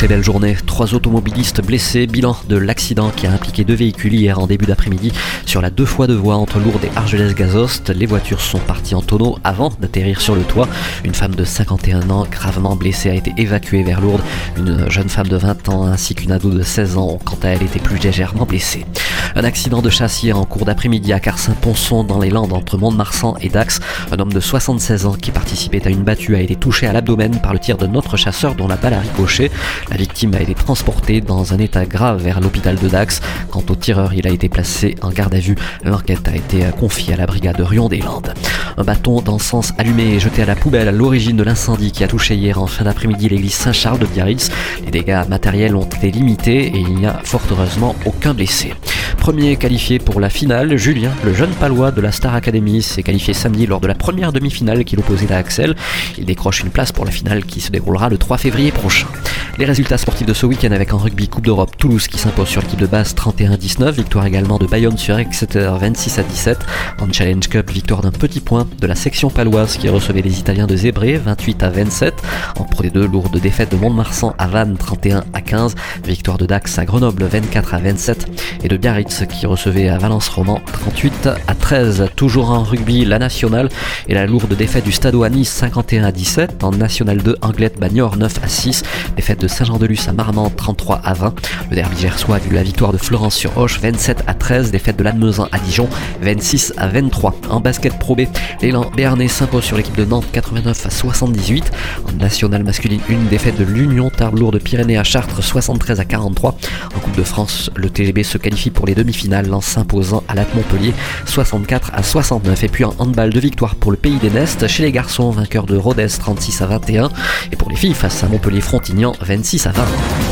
Très belle journée. Trois automobilistes blessés. Bilan de l'accident qui a impliqué deux véhicules hier en début d'après-midi sur la deux fois deux voies entre Lourdes et Argelès-Gazost. Les voitures sont parties en tonneau avant d'atterrir sur le toit. Une femme de 51 ans gravement blessée a été évacuée vers Lourdes. Une jeune femme de 20 ans ainsi qu'une ado de 16 ans quant à elle était plus légèrement blessée. Un accident de chasse en cours d'après-midi à Carsin-Ponson dans les Landes entre Mont-de-Marsan et Dax. Un homme de 76 ans qui participait à une battue a été touché à l'abdomen par le tir de notre chasseur dont la balle a ricoché. La victime a été transportée dans un état grave vers l'hôpital de Dax. Quant au tireur, il a été placé en garde à vue. L'enquête a été confiée à la brigade de Rion des Landes. Un bâton d'encens allumé et jeté à la poubelle à l'origine de l'incendie qui a touché hier en fin d'après-midi l'église Saint-Charles de Biarritz. Les dégâts matériels ont été limités et il n'y a fort heureusement aucun blessé. Premier qualifié pour la finale, Julien, le jeune palois de la Star Academy, s'est qualifié samedi lors de la première demi-finale qu'il opposait à Axel. Il décroche une place pour la finale qui se déroulera le 3 février prochain. Les résultats sportifs de ce week-end avec en rugby Coupe d'Europe, Toulouse qui s'impose sur l'équipe de base 31-19, victoire également de Bayonne sur Exeter 26 à 17. En Challenge Cup, victoire d'un petit point de la section paloise qui recevait les Italiens de Zébré 28 à 27. En Pro D2, lourde défaite de Mont-de-Marsan à Vannes 31 à 15, victoire de Dax à Grenoble 24 à 27 et de Biarritz qui recevait à Valence Roman 38 à 13. Toujours en rugby, la nationale et la lourde défaite du Stade à Nice 51 à 17. En National 2, Anglette Bagnor 9 à 6. Défaite de Saint-Jean-de-Luz à Marmande 33 à 20. Le derby gersois a vu la victoire de Florence sur Hoche 27 à 13. Défaite de Lannemezan à Dijon 26 à 23. En basket Pro B, l'élan Béarnais s'impose sur l'équipe de Nantes 89 à 78. En National masculine, une défaite de l'Union Tarbes de Pyrénées à Chartres 73 à 43. En Coupe de France, le TGB se qualifie pour les demi-finales en s'imposant à la Montpellier 64 à 69. Et puis en handball de victoire pour le pays des Nestes chez les garçons, vainqueur de Rodez 36 à 21. Et pour les filles face à Montpellier Frontignan 26 à 20.